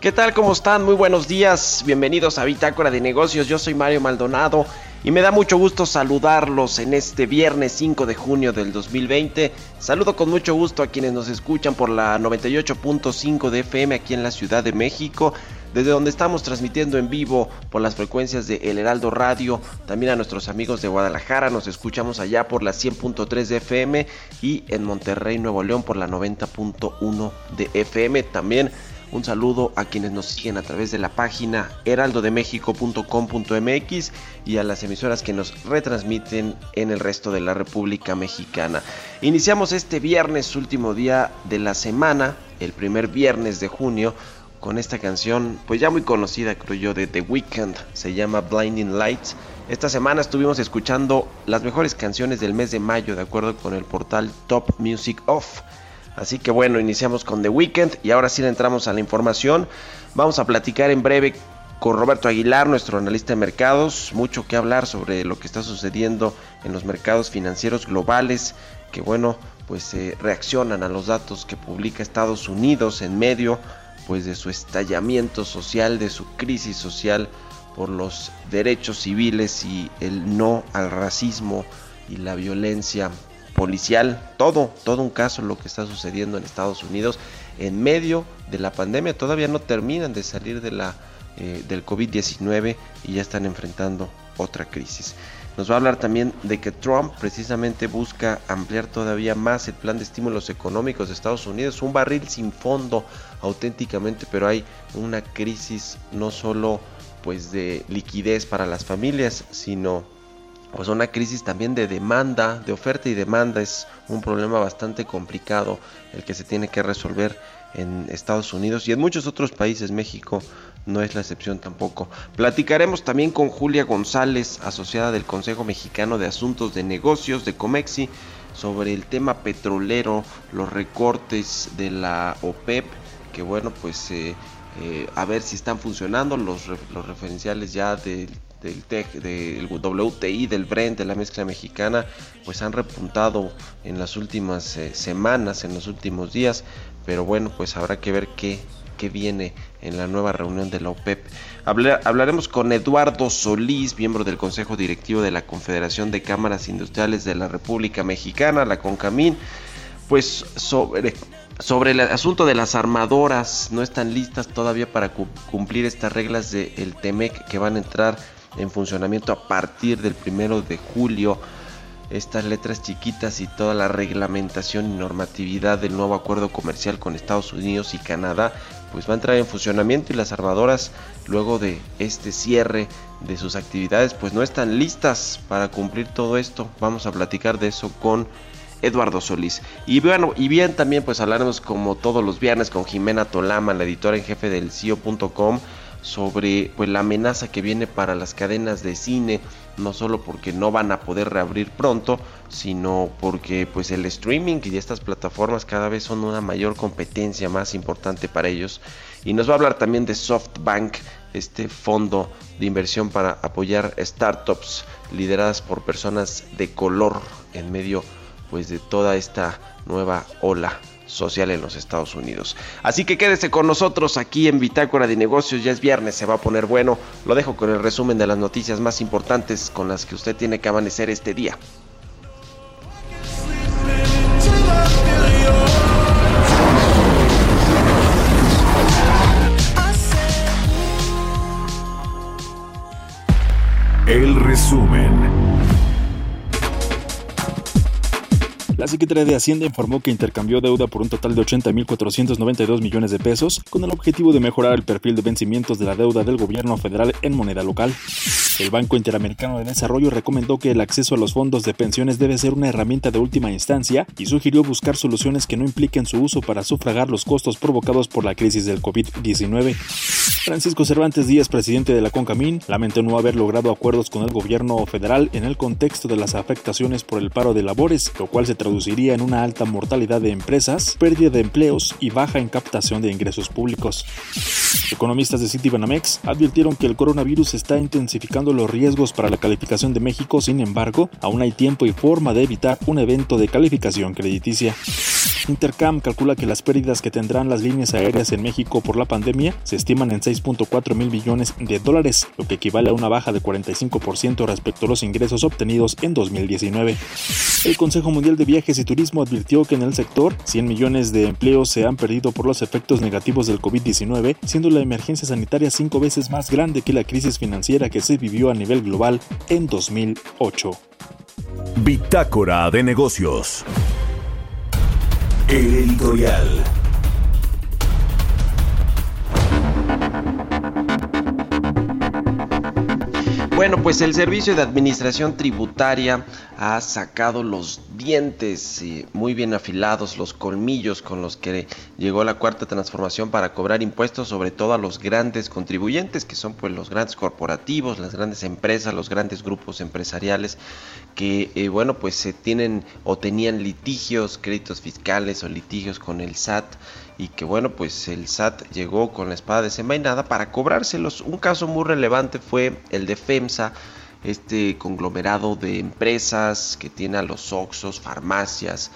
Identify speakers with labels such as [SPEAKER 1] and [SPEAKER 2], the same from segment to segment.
[SPEAKER 1] ¿Qué tal? ¿Cómo están? Muy buenos días. Bienvenidos a Bitácora de Negocios. Yo soy Mario Maldonado y me da mucho gusto saludarlos en este viernes 5 de junio del 2020. Saludo con mucho gusto a quienes nos escuchan por la 98.5 de FM aquí en la Ciudad de México, desde donde estamos transmitiendo en vivo por las frecuencias de El Heraldo Radio, también a nuestros amigos de Guadalajara, nos escuchamos allá por la 100.3 de FM y en Monterrey, Nuevo León por la 90.1 de FM, también un saludo a quienes nos siguen a través de la página heraldodemexico.com.mx y a las emisoras que nos retransmiten en el resto de la República Mexicana. Iniciamos este viernes, último día de la semana, el primer viernes de junio, con esta canción, pues ya muy conocida, creo yo, de The Weeknd, se llama Blinding Lights. Esta semana estuvimos escuchando las mejores canciones del mes de mayo, de acuerdo con el portal Top Music Off. Así que bueno, iniciamos con The Weekend y ahora sí entramos a la información. Vamos a platicar en breve con Roberto Aguilar, nuestro analista de mercados, mucho que hablar sobre lo que está sucediendo en los mercados financieros globales, que bueno, pues eh, reaccionan a los datos que publica Estados Unidos en medio pues de su estallamiento social, de su crisis social por los derechos civiles y el no al racismo y la violencia policial, todo, todo un caso lo que está sucediendo en Estados Unidos en medio de la pandemia. Todavía no terminan de salir de la, eh, del COVID-19 y ya están enfrentando otra crisis. Nos va a hablar también de que Trump precisamente busca ampliar todavía más el plan de estímulos económicos de Estados Unidos, un barril sin fondo auténticamente, pero hay una crisis no solo pues de liquidez para las familias, sino pues una crisis también de demanda, de oferta y demanda es un problema bastante complicado el que se tiene que resolver en Estados Unidos y en muchos otros países, México no es la excepción tampoco. Platicaremos también con Julia González, asociada del Consejo Mexicano de Asuntos de Negocios de Comexi, sobre el tema petrolero, los recortes de la OPEP, que bueno, pues eh, eh, a ver si están funcionando los, los referenciales ya del del TEC, del WTI, del Brent, de la mezcla mexicana, pues han repuntado en las últimas eh, semanas, en los últimos días, pero bueno, pues habrá que ver qué, qué viene en la nueva reunión de la OPEP. hablaremos con Eduardo Solís, miembro del Consejo Directivo de la Confederación de Cámaras Industriales de la República Mexicana, la CONCAMIN, pues sobre sobre el asunto de las armadoras, no están listas todavía para cumplir estas reglas del TEMEC que van a entrar en funcionamiento a partir del primero de julio. Estas letras chiquitas y toda la reglamentación y normatividad del nuevo acuerdo comercial con Estados Unidos y Canadá, pues va a entrar en funcionamiento y las armadoras luego de este cierre de sus actividades, pues no están listas para cumplir todo esto. Vamos a platicar de eso con Eduardo Solís. Y bueno, y bien también pues hablaremos como todos los viernes con Jimena Tolama, la editora en jefe del CIO.com sobre pues la amenaza que viene para las cadenas de cine, no solo porque no van a poder reabrir pronto, sino porque pues el streaming y estas plataformas cada vez son una mayor competencia más importante para ellos. Y nos va a hablar también de SoftBank, este fondo de inversión para apoyar startups lideradas por personas de color en medio pues de toda esta nueva ola social en los Estados Unidos. Así que quédese con nosotros aquí en Bitácora de Negocios, ya es viernes, se va a poner bueno. Lo dejo con el resumen de las noticias más importantes con las que usted tiene que amanecer este día.
[SPEAKER 2] El resumen.
[SPEAKER 3] La Secretaría de Hacienda informó que intercambió deuda por un total de 80.492 millones de pesos con el objetivo de mejorar el perfil de vencimientos de la deuda del gobierno federal en moneda local. El Banco Interamericano de Desarrollo recomendó que el acceso a los fondos de pensiones debe ser una herramienta de última instancia y sugirió buscar soluciones que no impliquen su uso para sufragar los costos provocados por la crisis del COVID-19. Francisco Cervantes Díaz, presidente de la CONCAMIN, lamentó no haber logrado acuerdos con el gobierno federal en el contexto de las afectaciones por el paro de labores, lo cual se traduciría en una alta mortalidad de empresas, pérdida de empleos y baja en captación de ingresos públicos. Economistas de Citibanamex advirtieron que el coronavirus está intensificando los riesgos para la calificación de México, sin embargo, aún hay tiempo y forma de evitar un evento de calificación crediticia. Intercam calcula que las pérdidas que tendrán las líneas aéreas en México por la pandemia se estiman en 6.4 mil billones de dólares, lo que equivale a una baja de 45% respecto a los ingresos obtenidos en 2019. El Consejo Mundial de Viajes y Turismo advirtió que en el sector 100 millones de empleos se han perdido por los efectos negativos del COVID-19, siendo la emergencia sanitaria cinco veces más grande que la crisis financiera que se vivió a nivel global en 2008.
[SPEAKER 2] Bitácora de negocios. El editorial.
[SPEAKER 1] Bueno, pues el Servicio de Administración Tributaria ha sacado los dientes eh, muy bien afilados, los colmillos con los que llegó la cuarta transformación para cobrar impuestos, sobre todo a los grandes contribuyentes, que son pues los grandes corporativos, las grandes empresas, los grandes grupos empresariales, que eh, bueno, pues se tienen o tenían litigios, créditos fiscales o litigios con el SAT y que bueno, pues el SAT llegó con la espada desenvainada para cobrárselos. Un caso muy relevante fue el de FEMSA, este conglomerado de empresas que tiene a los Oxos, farmacias,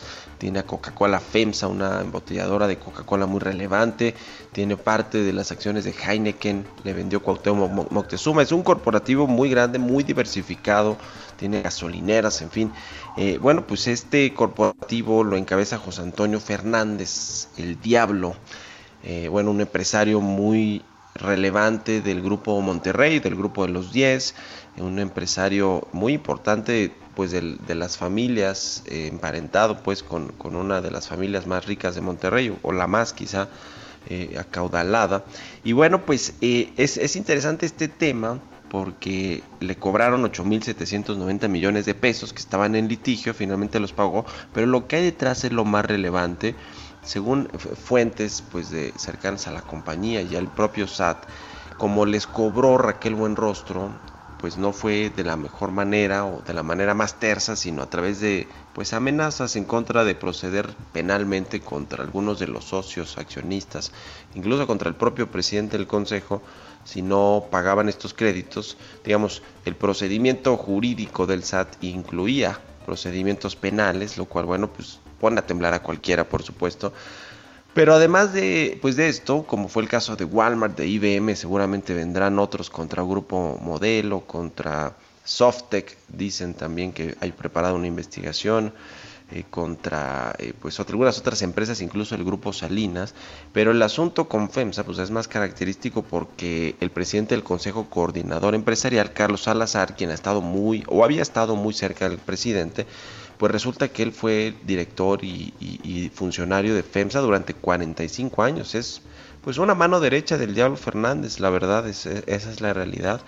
[SPEAKER 1] tiene a Coca-Cola FEMSA, una embotelladora de Coca-Cola muy relevante, tiene parte de las acciones de Heineken, le vendió Cuauhtémoc Moctezuma, es un corporativo muy grande, muy diversificado, tiene gasolineras, en fin. Eh, bueno, pues este corporativo lo encabeza José Antonio Fernández, el Diablo, eh, bueno, un empresario muy relevante del grupo Monterrey, del grupo de los 10, un empresario muy importante pues de, las familias, eh, emparentado pues con, una de las familias más ricas de Monterrey, o la más quizá acaudalada. Y bueno, pues es, es interesante este tema porque le cobraron 8.790 millones de pesos que estaban en litigio, finalmente los pagó, pero lo que hay detrás es lo más relevante, según fuentes pues de cercanas a la compañía y al propio SAT, como les cobró Raquel Buenrostro, pues no fue de la mejor manera o de la manera más tersa, sino a través de pues amenazas en contra de proceder penalmente contra algunos de los socios accionistas, incluso contra el propio presidente del consejo, si no pagaban estos créditos. Digamos, el procedimiento jurídico del SAT incluía procedimientos penales, lo cual, bueno, pues pone a temblar a cualquiera, por supuesto. Pero además de, pues de esto, como fue el caso de Walmart, de IBM, seguramente vendrán otros contra Grupo Modelo, contra Softec, dicen también que hay preparada una investigación. Eh, contra eh, pues algunas otras empresas, incluso el grupo Salinas, pero el asunto con FEMSA pues es más característico porque el presidente del Consejo Coordinador Empresarial, Carlos Salazar, quien ha estado muy o había estado muy cerca del presidente, pues resulta que él fue director y, funcionario de FEMSA durante 45 años, es pues una mano derecha del Diablo Fernández, la verdad, es, esa es la realidad.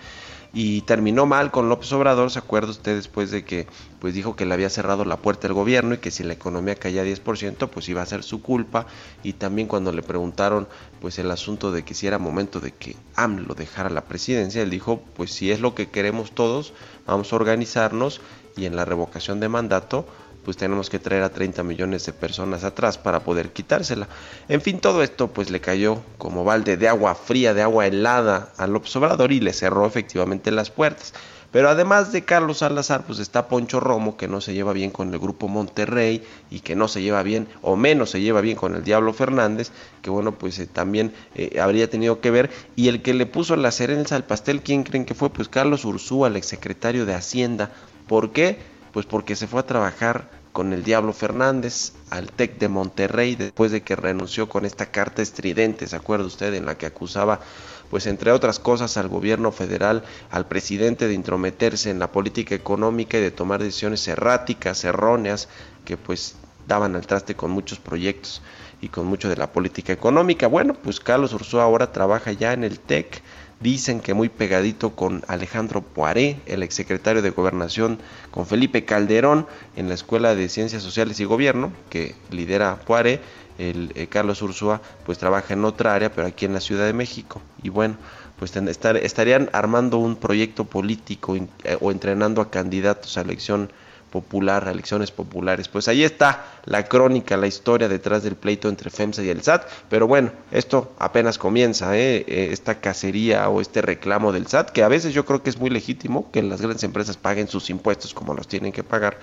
[SPEAKER 1] Y terminó mal con López Obrador, ¿se acuerda usted después de que pues dijo que le había cerrado la puerta al gobierno y que si la economía caía 10% pues iba a ser su culpa y también cuando le preguntaron pues el asunto de que si era momento de que AMLO dejara la presidencia, él dijo pues si es lo que queremos todos, vamos a organizarnos y en la revocación de mandato pues tenemos que traer a 30 millones de personas atrás para poder quitársela. En fin, todo esto pues le cayó como balde de agua fría, de agua helada al observador y le cerró efectivamente las puertas. Pero además de Carlos Salazar, pues está Poncho Romo, que no se lleva bien con el grupo Monterrey y que no se lleva bien, o menos se lleva bien con el Diablo Fernández, que bueno, pues eh, también eh, habría tenido que ver. Y el que le puso la cereza al pastel, ¿quién creen que fue? Pues Carlos Ursúa, el exsecretario de Hacienda. ¿Por qué? Pues porque se fue a trabajar con el Diablo Fernández al TEC de Monterrey después de que renunció con esta carta estridente, ¿se acuerda usted? En la que acusaba pues entre otras cosas al gobierno federal, al presidente de intrometerse en la política económica y de tomar decisiones erráticas, erróneas, que pues daban al traste con muchos proyectos y con mucho de la política económica. Bueno, pues Carlos Ursúa ahora trabaja ya en el TEC, dicen que muy pegadito con Alejandro Poiré, el exsecretario de Gobernación, con Felipe Calderón en la Escuela de Ciencias Sociales y Gobierno, que lidera Poiré, el eh, Carlos Ursúa pues trabaja en otra área, pero aquí en la Ciudad de México. Y bueno, pues estarían armando un proyecto político eh, o entrenando a candidatos a elección popular, elecciones populares. Pues ahí está la crónica, la historia detrás del pleito entre FEMSA y el SAT. Pero bueno, esto apenas comienza, ¿eh? esta cacería o este reclamo del SAT, que a veces yo creo que es muy legítimo que las grandes empresas paguen sus impuestos como los tienen que pagar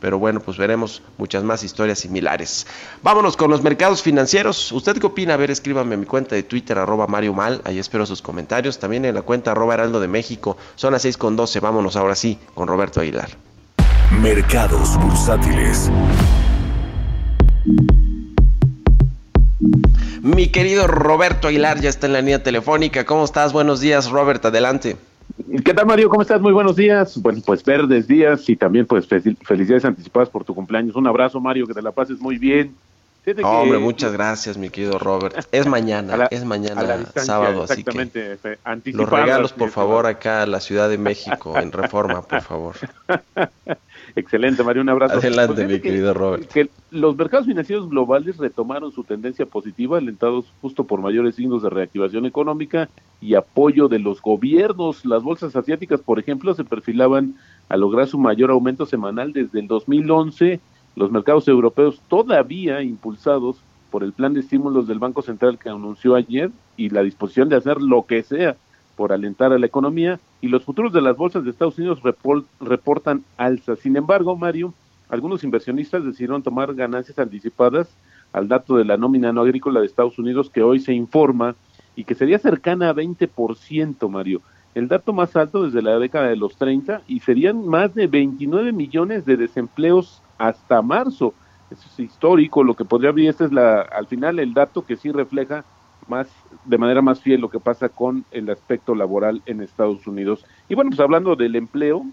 [SPEAKER 1] pero bueno, pues veremos muchas más historias similares. Vámonos con los mercados financieros. ¿Usted qué opina? A ver, escríbame a mi cuenta de Twitter, arroba Mario Mal, ahí espero sus comentarios. También en la cuenta arroba Heraldo de México. Son las 6 con 12, vámonos ahora sí con Roberto Aguilar.
[SPEAKER 2] Mercados bursátiles.
[SPEAKER 1] Mi querido Roberto Aguilar ya está en la línea telefónica. ¿Cómo estás? Buenos días, Robert, adelante.
[SPEAKER 4] ¿Qué tal, Mario? ¿Cómo estás? Muy buenos días. Bueno, pues verdes días y también pues felicidades anticipadas por tu cumpleaños. Un abrazo, Mario, que te la pases muy bien.
[SPEAKER 1] hombre, muchas gracias, mi querido Robert. Es mañana, es mañana, sábado, así que los regalos, por favor, acá a la Ciudad de México, en Reforma, por favor.
[SPEAKER 4] Excelente, Mario, un abrazo.
[SPEAKER 1] Adelante, pues mi querido Robert.
[SPEAKER 4] Que los mercados financieros globales retomaron su tendencia positiva, alentados justo por mayores signos de reactivación económica y apoyo de los gobiernos. Las bolsas asiáticas, por ejemplo, se perfilaban a lograr su mayor aumento semanal desde el 2011. Los mercados europeos todavía impulsados por el plan de estímulos del Banco Central que anunció ayer y la disposición de hacer lo que sea por alentar a la economía y los futuros de las bolsas de Estados Unidos reportan alza. Sin embargo, Mario, algunos inversionistas decidieron tomar ganancias anticipadas al dato de la nómina no agrícola de Estados Unidos que hoy se informa y que sería cercana a 20%, Mario. El dato más alto desde la década de los 30 y serían más de 29 millones de desempleos hasta marzo. Eso es histórico, lo que podría abrir, este es la, al final el dato que sí refleja más de manera más fiel lo que pasa con el aspecto laboral en Estados Unidos. Y bueno, pues hablando del empleo,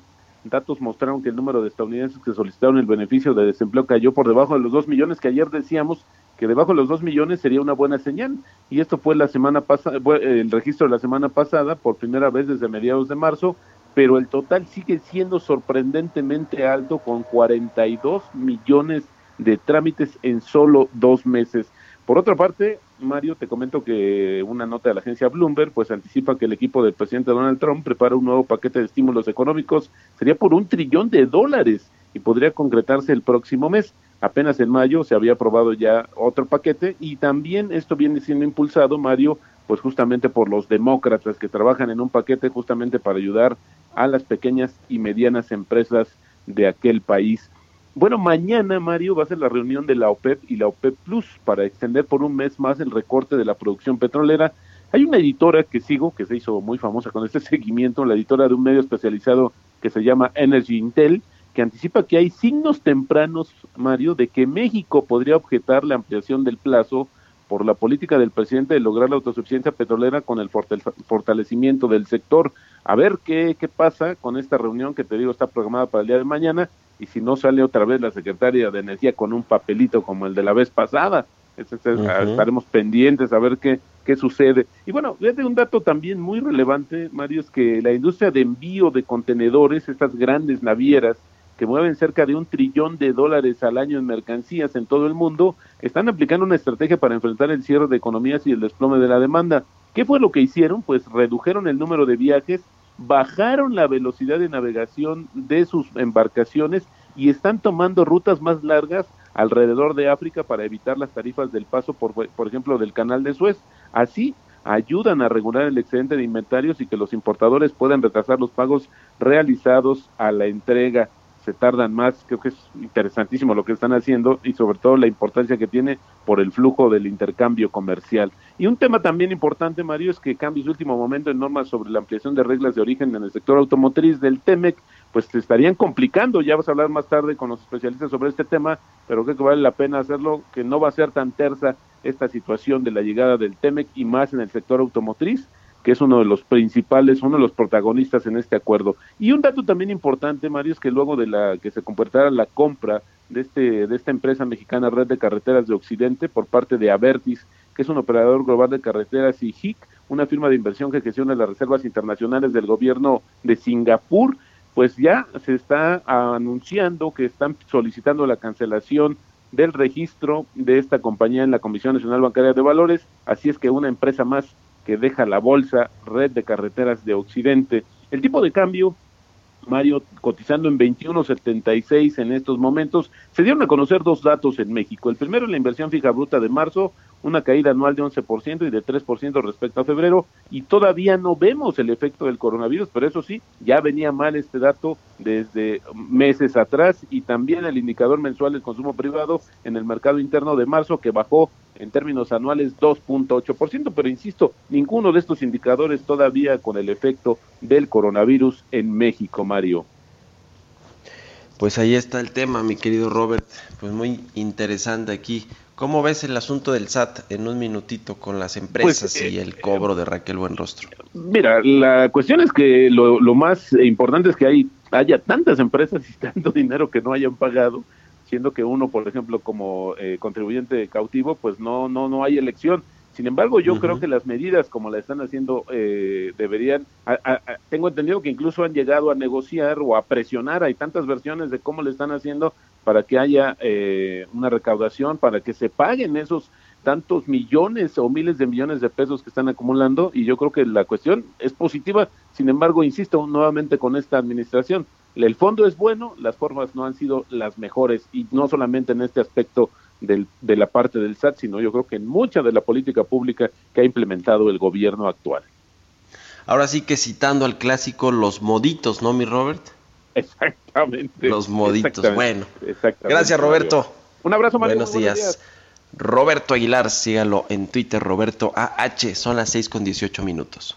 [SPEAKER 4] datos mostraron que el número de estadounidenses que solicitaron el beneficio de desempleo cayó por debajo de los dos millones, que ayer decíamos que debajo de los dos millones sería una buena señal. Y esto fue la semana pasada, el registro de la semana pasada, por primera vez desde mediados de marzo, pero el total sigue siendo sorprendentemente alto con 42 millones de trámites en solo dos meses. Por otra parte, Mario, te comento que una nota de la agencia Bloomberg pues anticipa que el equipo del presidente Donald Trump prepara un nuevo paquete de estímulos económicos, sería por un trillón de dólares y podría concretarse el próximo mes. Apenas en mayo se había aprobado ya otro paquete y también esto viene siendo impulsado, Mario, pues justamente por los demócratas que trabajan en un paquete justamente para ayudar a las pequeñas y medianas empresas de aquel país. Bueno, mañana, Mario, va a ser la reunión de la OPEP y la OPEP Plus para extender por un mes más el recorte de la producción petrolera. Hay una editora que sigo, que se hizo muy famosa con este seguimiento, la editora de un medio especializado que se llama Energy Intel, que anticipa que hay signos tempranos, Mario, de que México podría objetar la ampliación del plazo por la política del presidente de lograr la autosuficiencia petrolera con el fortalecimiento del sector. A ver qué, qué pasa con esta reunión que te digo está programada para el día de mañana y si no sale otra vez la secretaria de Energía con un papelito como el de la vez pasada, estaremos pendientes a ver qué, qué sucede. Y bueno, desde un dato también muy relevante, Mario, es que la industria de envío de contenedores, estas grandes navieras que mueven cerca de un trillón de dólares al año en mercancías en todo el mundo, están aplicando una estrategia para enfrentar el cierre de economías y el desplome de la demanda. ¿Qué fue lo que hicieron? Pues redujeron el número de viajes bajaron la velocidad de navegación de sus embarcaciones y están tomando rutas más largas alrededor de África para evitar las tarifas del paso, por, por ejemplo, del canal de Suez. Así ayudan a regular el excedente de inventarios y que los importadores puedan retrasar los pagos realizados a la entrega se tardan más, creo que es interesantísimo lo que están haciendo y sobre todo la importancia que tiene por el flujo del intercambio comercial. Y un tema también importante, Mario, es que cambie su último momento en normas sobre la ampliación de reglas de origen en el sector automotriz del TEMEC, pues se estarían complicando, ya vas a hablar más tarde con los especialistas sobre este tema, pero creo que vale la pena hacerlo, que no va a ser tan tersa esta situación de la llegada del TEMEC y más en el sector automotriz, que es uno de los principales, uno de los protagonistas en este acuerdo. Y un dato también importante, Mario, es que luego de la que se completara la compra de este de esta empresa mexicana Red de Carreteras de Occidente por parte de Avertis, que es un operador global de carreteras y HIC, una firma de inversión que gestiona las reservas internacionales del gobierno de Singapur, pues ya se está anunciando que están solicitando la cancelación del registro de esta compañía en la Comisión Nacional Bancaria de Valores, así es que una empresa más que deja la bolsa Red de Carreteras de Occidente. El tipo de cambio, Mario, cotizando en 21.76 en estos momentos, se dieron a conocer dos datos en México. El primero, la inversión fija bruta de marzo, una caída anual de 11% y de 3% respecto a febrero, y todavía no vemos el efecto del coronavirus, pero eso sí, ya venía mal este dato desde meses atrás, y también el indicador mensual del consumo privado en el mercado interno de marzo, que bajó en términos anuales 2.8%, pero insisto, ninguno de estos indicadores todavía con el efecto del coronavirus en México, Mario.
[SPEAKER 1] Pues ahí está el tema, mi querido Robert, pues muy interesante aquí. ¿Cómo ves el asunto del SAT en un minutito con las empresas pues, y el eh, cobro de Raquel Buenrostro?
[SPEAKER 4] Mira, la cuestión es que lo, lo más importante es que hay, haya tantas empresas y tanto dinero que no hayan pagado siendo que uno, por ejemplo, como eh, contribuyente cautivo, pues no, no, no hay elección. Sin embargo, yo creo que las medidas como la están haciendo eh, deberían, tengo entendido que incluso han llegado a negociar o a presionar, hay tantas versiones de cómo le están haciendo para que haya eh, una recaudación, para que se paguen esos tantos millones o miles de millones de pesos que están acumulando y yo creo que la cuestión es positiva, sin embargo, insisto nuevamente con esta administración, el fondo es bueno, las formas no han sido las mejores y no solamente en este aspecto del, de la parte del SAT, sino yo creo que en mucha de la política pública que ha implementado el gobierno actual.
[SPEAKER 1] Ahora sí que citando al clásico, los moditos, ¿no, mi Robert?
[SPEAKER 4] Exactamente.
[SPEAKER 1] Los moditos, bueno. Gracias, Roberto.
[SPEAKER 4] Un abrazo,
[SPEAKER 1] Mario. Buenos, días. Roberto Aguilar, sígalo en Twitter, Roberto AH, son las 6 con 18 minutos.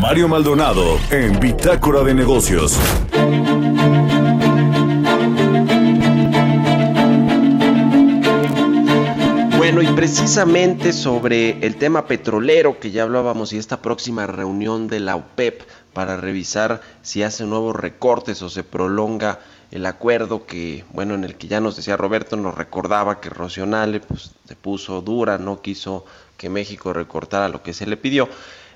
[SPEAKER 2] Mario Maldonado en Bitácora de Negocios.
[SPEAKER 1] Y precisamente sobre el tema petrolero que ya hablábamos y esta próxima reunión de la OPEP para revisar si hace nuevos recortes o se prolonga el acuerdo que, bueno, en el que ya nos decía Roberto, nos recordaba que Rocionale pues se puso dura, no quiso que México recortara lo que se le pidió.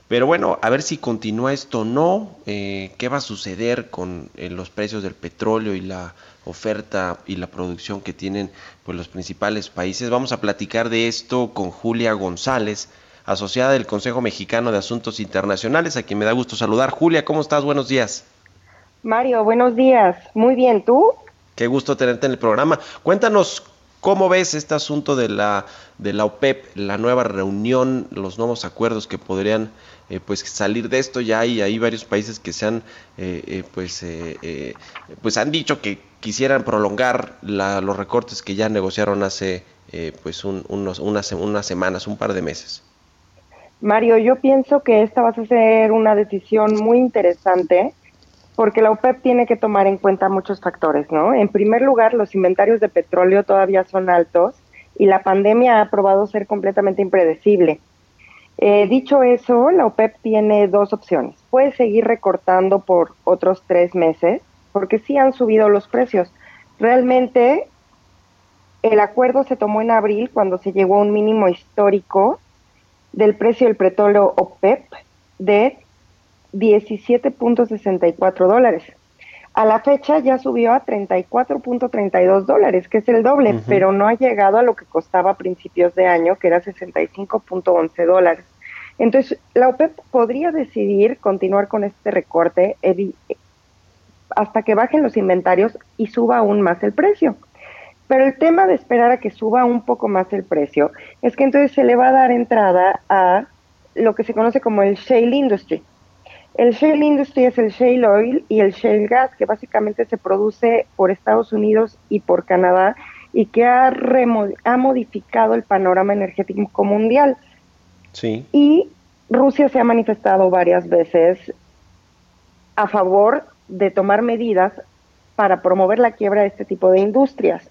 [SPEAKER 1] Pero bueno, a ver si continúa esto o no, eh, qué va a suceder con eh, los precios del petróleo y la oferta y la producción que tienen pues, los principales países. Vamos a platicar de esto con Julia González, asociada del Consejo Mexicano de Asuntos Internacionales, a quien me da gusto saludar. Julia, ¿cómo estás? Buenos días.
[SPEAKER 5] Mario, buenos días. Muy bien, ¿tú?
[SPEAKER 1] Qué gusto tenerte en el programa. Cuéntanos ¿Cómo ves este asunto de la, de la OPEP, la nueva reunión, los nuevos acuerdos que podrían eh, pues salir de esto? Ya hay, hay varios países que se han, eh, eh, pues, pues han dicho que quisieran prolongar los recortes que ya negociaron hace pues unos, unas, unas semanas, un par de meses.
[SPEAKER 5] Mario, yo pienso que esta va a ser una decisión muy interesante porque la OPEP tiene que tomar en cuenta muchos factores, ¿no? En primer lugar, los inventarios de petróleo todavía son altos y la pandemia ha probado ser completamente impredecible. Eh, dicho eso, la OPEP tiene dos opciones. Puede seguir recortando por otros tres meses, porque sí han subido los precios. Realmente, el acuerdo se tomó en abril cuando se llegó a un mínimo histórico del precio del petróleo OPEP de 17.64 dólares. A la fecha ya subió a 34.32 dólares, que es el doble, pero no ha llegado a lo que costaba a principios de año, que era 65.11 dólares. Entonces, la OPEP podría decidir continuar con este recorte, hasta que bajen los inventarios y suba aún más el precio. Pero el tema de esperar a que suba un poco más el precio es que entonces se le va a dar entrada a lo que se conoce como el shale industry. El shale industry es el shale oil y el shale gas, que básicamente se produce por Estados Unidos y por Canadá y que ha, ha modificado el panorama energético mundial. Y Rusia se ha manifestado varias veces a favor de tomar medidas para promover la quiebra de este tipo de industrias.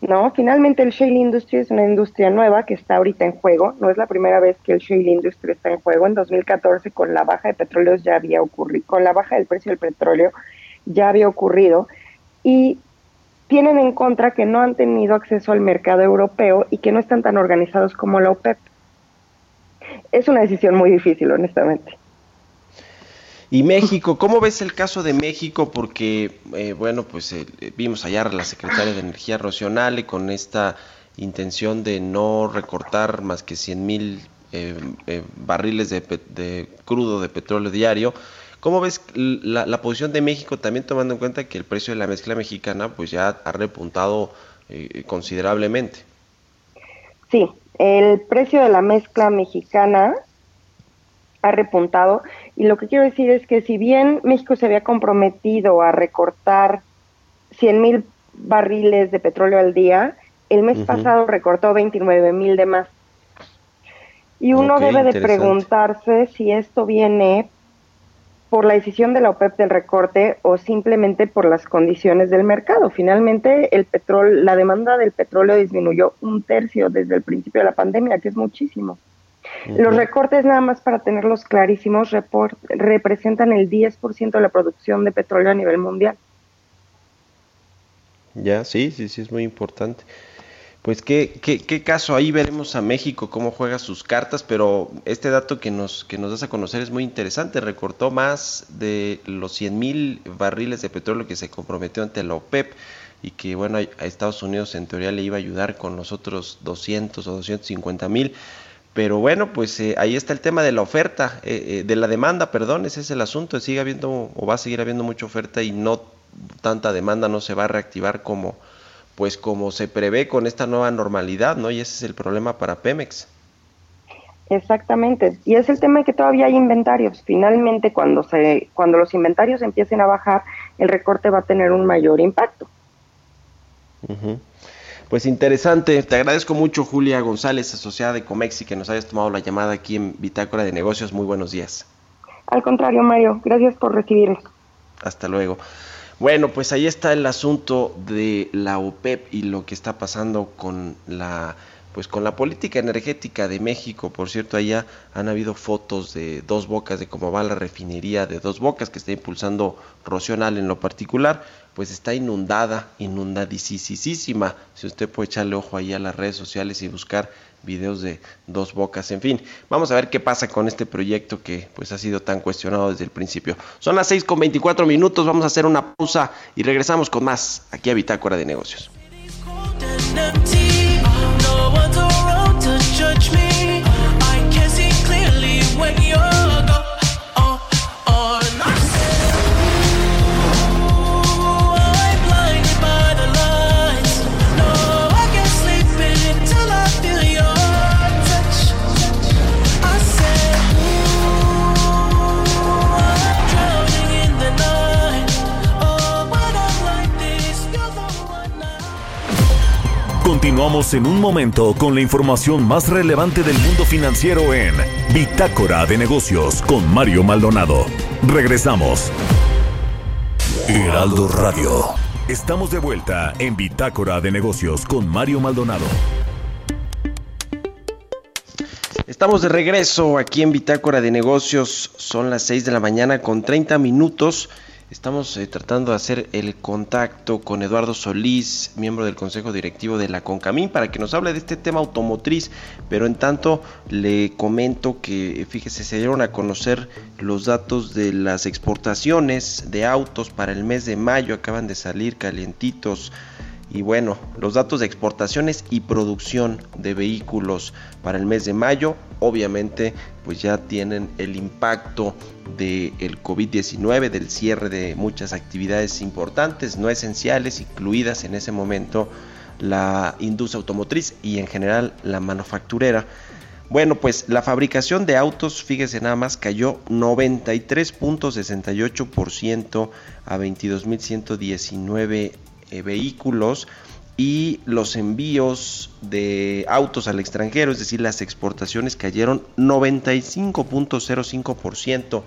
[SPEAKER 5] No, finalmente el shale industry es una industria nueva que está ahorita en juego. No es la primera vez que el shale industry está en juego. En 2014 con la baja de petróleo ya había ocurrido, con la baja del precio del petróleo ya había ocurrido y tienen en contra que no han tenido acceso al mercado europeo y que no están tan organizados como la OPEP. Es una decisión muy difícil, honestamente.
[SPEAKER 1] Y México, ¿cómo ves el caso de México? Porque, eh, bueno, pues eh, vimos allá a la secretaria de Energía Rocionale con esta intención de no recortar más que 100 mil eh, barriles de, crudo de petróleo diario. ¿Cómo ves la, la, posición de México también tomando en cuenta que el precio de la mezcla mexicana pues ya ha repuntado considerablemente?
[SPEAKER 5] Sí, el precio de la mezcla mexicana ha repuntado. Y lo que quiero decir es que si bien México se había comprometido a recortar 100 mil barriles de petróleo al día, el mes pasado recortó 29 mil de más. Y uno debe de preguntarse si esto viene por la decisión de la OPEP del recorte o simplemente por las condiciones del mercado. Finalmente, el petróleo, la demanda del petróleo disminuyó un tercio desde el principio de la pandemia, que es muchísimo. Los recortes, nada más para tenerlos clarísimos, representan el 10% de la producción de petróleo a nivel mundial.
[SPEAKER 1] Ya, sí, sí, sí, es muy importante. Pues qué, qué, qué, caso, ahí veremos a México cómo juega sus cartas, pero este dato que nos, que nos das a conocer es muy interesante, recortó más de los 100 mil barriles de petróleo que se comprometió ante la OPEP y que bueno, a Estados Unidos en teoría le iba a ayudar con los otros 200 o 250 mil. Pero bueno, pues eh, ahí está el tema de la oferta, eh, eh, de la demanda, perdón, ese es el asunto, sigue habiendo o va a seguir habiendo mucha oferta y no tanta demanda no se va a reactivar como pues como se prevé con esta nueva normalidad, ¿no? Y ese es el problema para Pemex.
[SPEAKER 5] Exactamente, y es el tema de que todavía hay inventarios. Finalmente, cuando se cuando los inventarios empiecen a bajar, el recorte va a tener un mayor impacto.
[SPEAKER 1] Pues interesante, te agradezco mucho Julia González, asociada de Comexi, que nos hayas tomado la llamada aquí en Bitácora de Negocios. Muy buenos días.
[SPEAKER 5] Al contrario, Mario, gracias por recibirnos.
[SPEAKER 1] Hasta luego. Bueno, pues ahí está el asunto de la OPEP y lo que está pasando con la pues con la política energética de México, por cierto, allá han habido fotos de dos bocas, de cómo va la refinería de dos bocas que está impulsando Rocional en lo particular, pues está inundada, inundadísima. Si usted puede echarle ojo ahí a las redes sociales y buscar videos de dos bocas, en fin, vamos a ver qué pasa con este proyecto que pues ha sido tan cuestionado desde el principio. Son las 6 con 24 minutos, vamos a hacer una pausa y regresamos con más aquí a Bitácora de Negocios.
[SPEAKER 2] En un momento con la información más relevante del mundo financiero en Bitácora de Negocios con Mario Maldonado. Regresamos. Heraldo Radio. Estamos de vuelta en Bitácora de Negocios con Mario Maldonado.
[SPEAKER 1] Estamos de regreso aquí en Bitácora de Negocios. Son las 6 de la mañana con 30 minutos. Estamos eh, tratando de hacer el contacto con Eduardo Solís, miembro del Consejo Directivo de la Concamín, para que nos hable de este tema automotriz. Pero en tanto le comento que, fíjese, se dieron a conocer los datos de las exportaciones de autos para el mes de mayo. Acaban de salir calientitos Y bueno, los datos de exportaciones y producción de vehículos para el mes de mayo, obviamente, pues ya tienen el impacto del COVID-19, del cierre de muchas actividades importantes, no esenciales, incluidas en ese momento la industria automotriz y en general la manufacturera. Bueno, pues la fabricación de autos, fíjese nada más, cayó 93.68% a 22.119 eh, vehículos y los envíos de autos al extranjero, es decir, las exportaciones cayeron 95.05%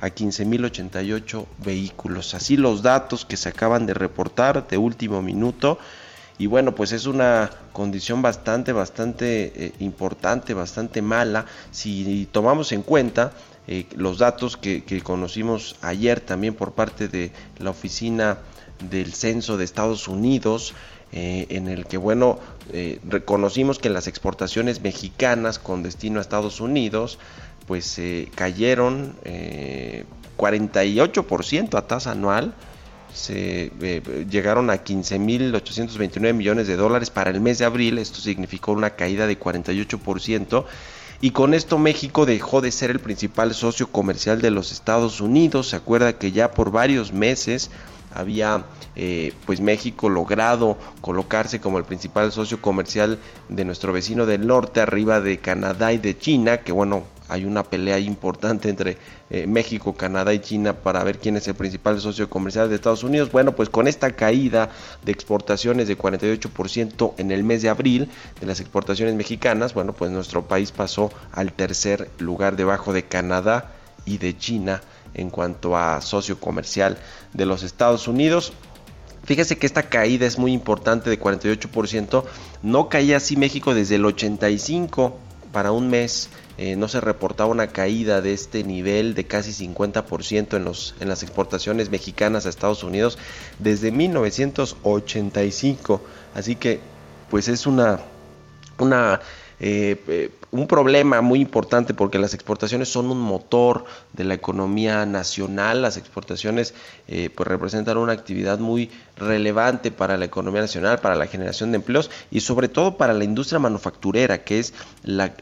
[SPEAKER 1] a 15.088 vehículos. Así los datos que se acaban de reportar de último minuto. Y bueno, pues es una condición bastante, bastante eh, importante, bastante mala. Si tomamos en cuenta eh, los datos que, que conocimos ayer también por parte de la Oficina del Censo de Estados Unidos, eh, en el que, bueno, eh, reconocimos que las exportaciones mexicanas con destino a Estados Unidos, pues eh, cayeron 48% a tasa anual, se llegaron a 15.829 millones de dólares para el mes de abril, esto significó una caída de 48%. Y con esto México dejó de ser el principal socio comercial de los Estados Unidos. Se acuerda que ya por varios meses había eh, pues México logrado colocarse como el principal socio comercial de nuestro vecino del norte, arriba de Canadá y de China, que bueno, hay una pelea importante entre eh, México, Canadá y China para ver quién es el principal socio comercial de Estados Unidos. Bueno, pues con esta caída de exportaciones de 48% en el mes de abril de las exportaciones mexicanas, bueno, pues nuestro país pasó al tercer lugar debajo de Canadá y de China en cuanto a socio comercial de los Estados Unidos. Fíjese que esta caída es muy importante de 48%. No caía así México desde el 85 para un mes. Eh, no se reportaba una caída de este nivel de casi 50% en, los, en las exportaciones mexicanas a Estados Unidos desde 1985. Así que pues es una, una eh, eh, un problema muy importante porque las exportaciones son un motor de la economía nacional, las exportaciones eh, pues representan una actividad muy relevante para la economía nacional, para la generación de empleos y sobre todo para la industria manufacturera, que es la,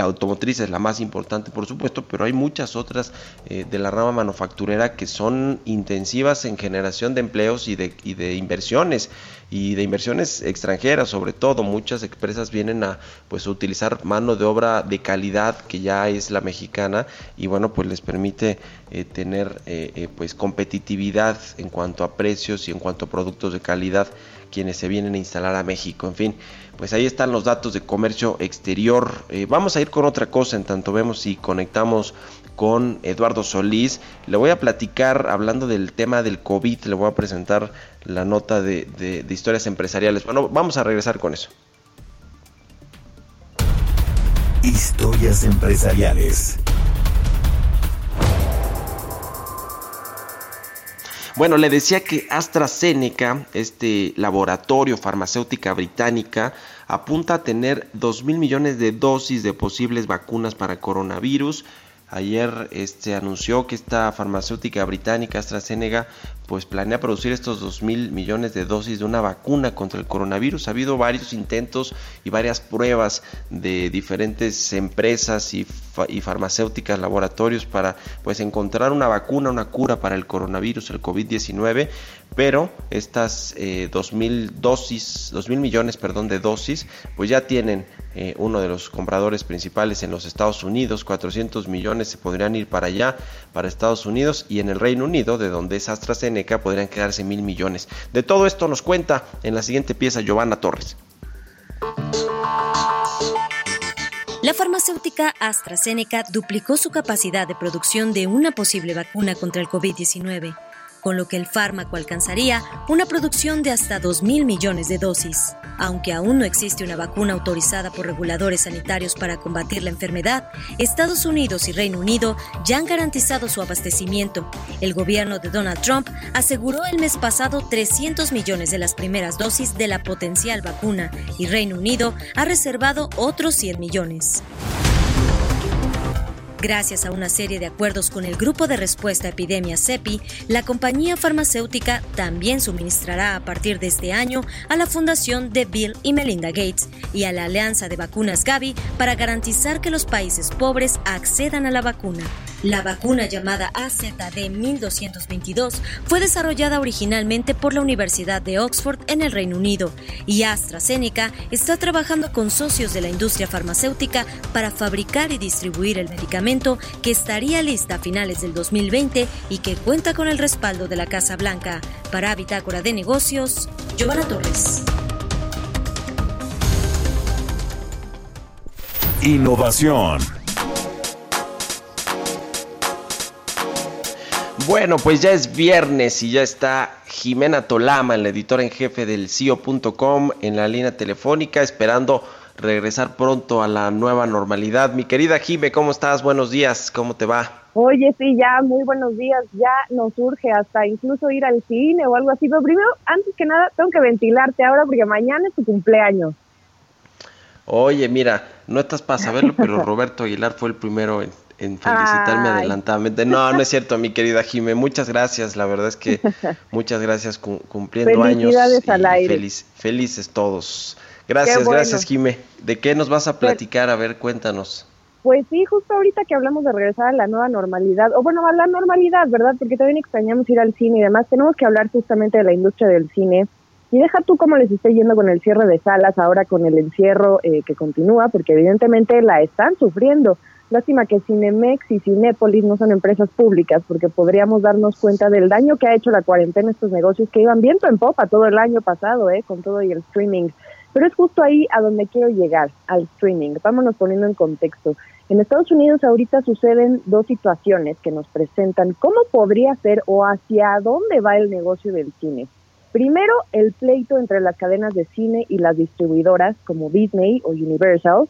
[SPEAKER 1] automotriz, es la más importante por supuesto, pero hay muchas otras eh, de la rama manufacturera que son intensivas en generación de empleos y de, y de inversiones y de inversiones extranjeras sobre todo. Muchas empresas vienen a pues utilizar mano de obra de calidad que ya es la mexicana y bueno pues les permite eh, tener eh, eh, pues competitividad en cuanto a precios y en cuanto productos de calidad quienes se vienen a instalar a México en fin pues ahí están los datos de comercio exterior vamos a ir con otra cosa en tanto vemos si conectamos con Eduardo Solís. Le voy a platicar, hablando del tema del COVID, le voy a presentar la nota de, de, de historias empresariales. Bueno, vamos a regresar con eso.
[SPEAKER 2] Historias empresariales.
[SPEAKER 1] Bueno, le decía que AstraZeneca, este laboratorio farmacéutica británica, apunta a tener 2 mil millones de dosis de posibles vacunas para coronavirus Ayer este, anunció que esta farmacéutica británica AstraZeneca pues planea producir estos 2 mil millones de dosis de una vacuna contra el coronavirus. Ha habido varios intentos y varias pruebas de diferentes empresas y, farmacéuticas, laboratorios para pues encontrar una vacuna, una cura para el coronavirus, el COVID-19, pero estas eh, 2 mil dosis, 2 mil millones perdón, de dosis pues ya tienen eh, uno de los compradores principales en los Estados Unidos, 400 millones se podrían ir para allá, para Estados Unidos y en el Reino Unido, de donde es AstraZeneca, podrían quedarse mil millones. De todo esto nos cuenta en la siguiente pieza Giovanna Torres.
[SPEAKER 6] La farmacéutica AstraZeneca duplicó su capacidad de producción de una posible vacuna contra el COVID-19 con lo que el fármaco alcanzaría una producción de hasta 2 mil millones de dosis. Aunque aún no existe una vacuna autorizada por reguladores sanitarios para combatir la enfermedad, Estados Unidos y Reino Unido ya han garantizado su abastecimiento. El gobierno de Donald Trump aseguró el mes pasado 300 millones de las primeras dosis de la potencial vacuna y Reino Unido ha reservado otros 100 millones. Gracias a una serie de acuerdos con el Grupo de Respuesta a Epidemias CEPI, la compañía farmacéutica también suministrará a partir de este año a la Fundación de Bill y Melinda Gates y a la Alianza de Vacunas Gavi para garantizar que los países pobres accedan a la vacuna. La vacuna llamada AZD 1222 fue desarrollada originalmente por la Universidad de Oxford en el Reino Unido y AstraZeneca está trabajando con socios de la industria farmacéutica para fabricar y distribuir el medicamento que estaría lista a finales del 2020 y que cuenta con el respaldo de la Casa Blanca. Para Bitácora de Negocios, Giovanna Torres.
[SPEAKER 2] Innovación.
[SPEAKER 1] Bueno, pues ya es viernes y ya está Jimena Tolama, la editora en jefe del CIO.com, en la línea telefónica, esperando regresar pronto a la nueva normalidad. Mi querida Jime, ¿cómo estás? Buenos días, ¿cómo te va?
[SPEAKER 7] Oye, sí, ya, muy buenos días. Ya nos urge hasta incluso ir al cine o algo así. Pero primero, antes que nada, tengo que ventilarte ahora porque mañana es tu cumpleaños.
[SPEAKER 1] Oye, mira, no estás para saberlo, pero Roberto Aguilar fue el primero en, felicitarme adelantadamente. No, no es cierto, mi querida Jime. Muchas gracias. La verdad es que muchas gracias cumpliendo años. Y Feliz, felices todos. Gracias, gracias, Jime. ¿De qué nos vas a pues platicar? A ver, cuéntanos.
[SPEAKER 7] Pues sí, justo ahorita que hablamos de regresar a la nueva normalidad, o bueno, a la normalidad, ¿verdad? Porque también extrañamos ir al cine y demás, tenemos que hablar justamente de la industria del cine. Y deja tú cómo les esté yendo con el cierre de salas, ahora con el encierro eh, que continúa, porque evidentemente la están sufriendo. Lástima que Cinemex y Cinépolis no son empresas públicas, porque podríamos darnos cuenta del daño que ha hecho la cuarentena a estos negocios que iban viento en popa todo el año pasado, ¿eh? con todo y el streaming. Pero es justo ahí a donde quiero llegar, al streaming. Vámonos poniendo en contexto. En Estados Unidos ahorita suceden dos situaciones que nos presentan cómo podría ser o hacia dónde va el negocio del cine. Primero, el pleito entre las cadenas de cine y las distribuidoras como Disney o Universal.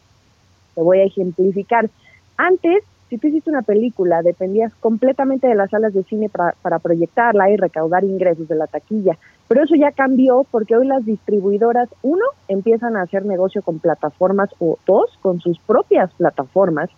[SPEAKER 7] Te voy a ejemplificar. Antes, si tú hiciste una película, dependías completamente de las salas de cine para, para proyectarla y recaudar ingresos de la taquilla. Pero eso ya cambió porque hoy las distribuidoras, uno, empiezan a hacer negocio con plataformas o dos, con sus propias plataformas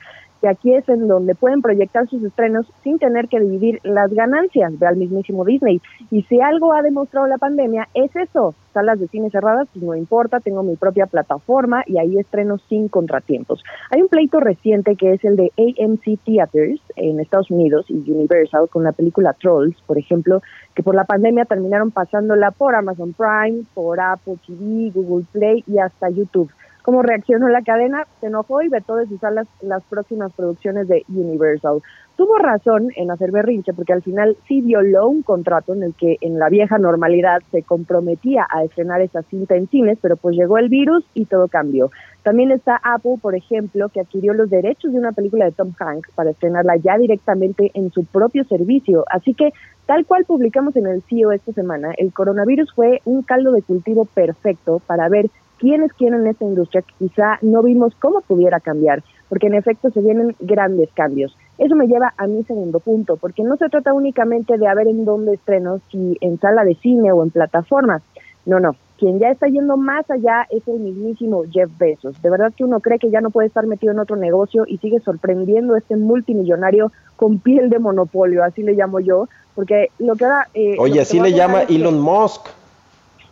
[SPEAKER 7] que aquí es en donde pueden proyectar sus estrenos sin tener que dividir las ganancias, ve al mismísimo Disney. Y si algo ha demostrado la pandemia es eso, salas de cine cerradas, pues no importa, tengo mi propia plataforma y ahí estreno sin contratiempos. Hay un pleito reciente que es el de AMC Theaters en Estados Unidos y Universal con la película Trolls, por ejemplo, que por la pandemia terminaron pasándola por Amazon Prime, por Apple TV, Google Play y hasta YouTube cómo reaccionó la cadena, se enojó y vetó de sus salas las próximas producciones de Universal. Tuvo razón en hacer berrinche porque al final sí violó un contrato en el que en la vieja normalidad se comprometía a estrenar esa cinta en cines, pero pues llegó el virus y todo cambió. También está Apple, por ejemplo, que adquirió los derechos de una película de Tom Hanks para estrenarla ya directamente en su propio servicio. Así que, tal cual publicamos en el CEO esta semana, el coronavirus fue un caldo de cultivo perfecto para ver quiénes quieren esta industria, quizá no vimos cómo pudiera cambiar, porque en efecto se vienen grandes cambios. Eso me lleva a mi segundo punto, porque no se trata únicamente de a ver en dónde estreno, si en sala de cine o en plataforma. No, no. Quien ya está yendo más allá es el mismísimo Jeff Bezos. De verdad que uno cree que ya no puede estar metido en otro negocio y sigue sorprendiendo a este multimillonario con piel de monopolio, así le llamo yo, porque lo que ahora...
[SPEAKER 1] Eh, oye, así le llama Elon Musk.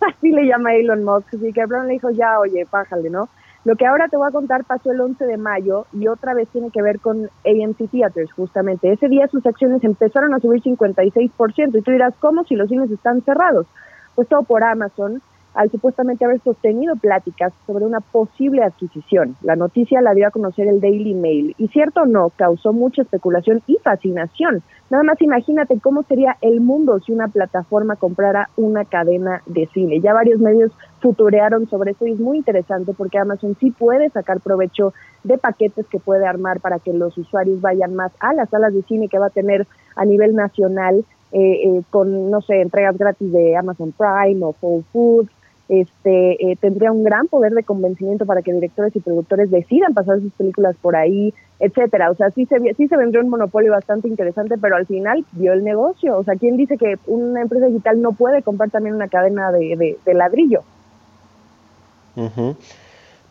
[SPEAKER 7] así le llama Elon Musk, así que Brown le dijo, ya, oye, pájale, ¿no? Lo que ahora te voy a contar pasó el 11 de mayo y otra vez tiene que ver con AMC Theaters, justamente. Ese día sus acciones empezaron a subir 56% y tú dirás, ¿cómo si los cines están cerrados? Pues todo por Amazon, al supuestamente haber sostenido pláticas sobre una posible adquisición. La noticia la dio a conocer el Daily Mail y cierto no, causó mucha especulación y fascinación. Nada más imagínate cómo sería el mundo si una plataforma comprara una cadena de cine. Ya varios medios futurearon sobre eso y es muy interesante porque Amazon sí puede sacar provecho de paquetes que puede armar para que los usuarios vayan más a las salas de cine que va a tener a nivel nacional eh, eh, con, no sé, entregas gratis de Amazon Prime o Whole Foods, este, eh, tendría un gran poder de convencimiento para que directores y productores decidan pasar sus películas por ahí, etcétera. O sea, sí se, sí se vendría un monopolio bastante interesante, pero al final vio el negocio. O sea, ¿quién dice que una empresa digital no puede comprar también una cadena de, de, ladrillo?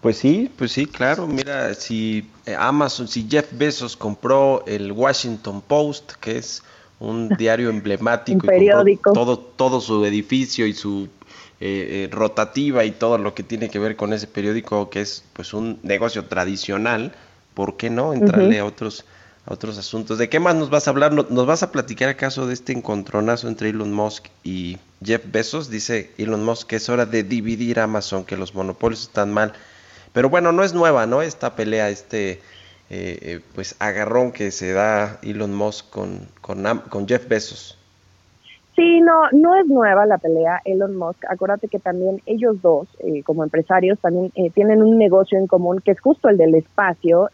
[SPEAKER 1] Pues sí, pues sí, claro. Mira, si eh, Amazon, si Jeff Bezos compró el Washington Post, que es un diario emblemático,
[SPEAKER 7] un periódico.
[SPEAKER 1] todo, todo su edificio y su eh, eh, rotativa y todo lo que tiene que ver con ese periódico, que es pues un negocio tradicional, ¿por qué no entrarle a otros a otros asuntos? ¿De qué más nos vas a hablar? ¿Nos vas a platicar acaso de este encontronazo entre Elon Musk y Jeff Bezos? Dice Elon Musk que es hora de dividir Amazon, que los monopolios están mal. Pero bueno, no es nueva, ¿no? Esta pelea, este eh, eh, pues agarrón que se da Elon Musk con, con, con Jeff Bezos.
[SPEAKER 7] Sí, no, no es nueva la pelea Elon Musk. Acuérdate que también ellos dos, eh, como empresarios, también tienen un negocio en común que es justo el del espacio.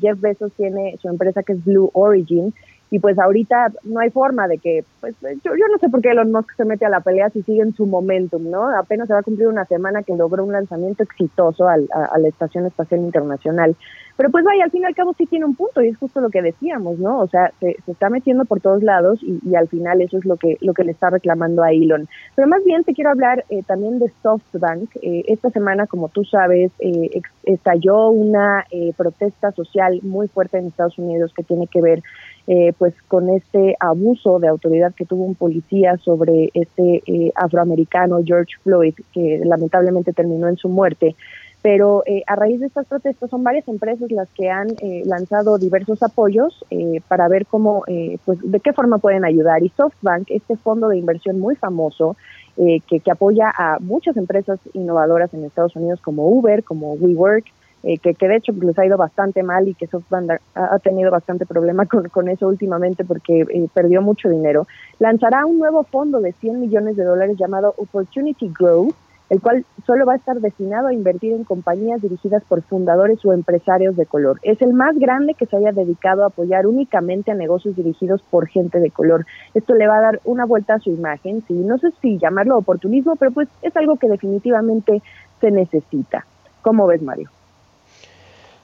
[SPEAKER 7] Jeff Bezos tiene su empresa que es Blue Origin y pues ahorita no hay forma de que, pues yo, no sé por qué Elon Musk se mete a la pelea si sigue en su momentum, ¿no? Apenas se va a cumplir una semana que logró un lanzamiento exitoso al, a, la Estación Espacial Internacional. Pero pues vaya, al fin y al cabo sí tiene un punto y es justo lo que decíamos, ¿no? O sea, se, se está metiendo por todos lados y, y, al final eso es lo que, lo que le está reclamando a Elon. Pero más bien te quiero hablar eh, también de SoftBank. Eh, esta semana, como tú sabes, eh, estalló una eh, protesta social muy fuerte en Estados Unidos que tiene que ver eh, pues con este abuso de autoridad que tuvo un policía sobre este eh, afroamericano George Floyd, que lamentablemente terminó en su muerte. Pero eh, a raíz de estas protestas son varias empresas las que han eh, lanzado diversos apoyos eh, para ver cómo, pues, de qué forma pueden ayudar. Y SoftBank, este fondo de inversión muy famoso, que, que apoya a muchas empresas innovadoras en Estados Unidos como Uber, como WeWork, eh, que, que, de hecho les ha ido bastante mal y que SoftBank ha, tenido bastante problema con, con eso últimamente porque eh, perdió mucho dinero, lanzará un nuevo fondo de 100 millones de dólares llamado Opportunity Grow, el cual solo va a estar destinado a invertir en compañías dirigidas por fundadores o empresarios de color. Es el más grande que se haya dedicado a apoyar únicamente a negocios dirigidos por gente de color. Esto le va a dar una vuelta a su imagen, sí, no sé si llamarlo oportunismo, pero pues es algo que definitivamente se necesita. ¿Cómo ves, Mario?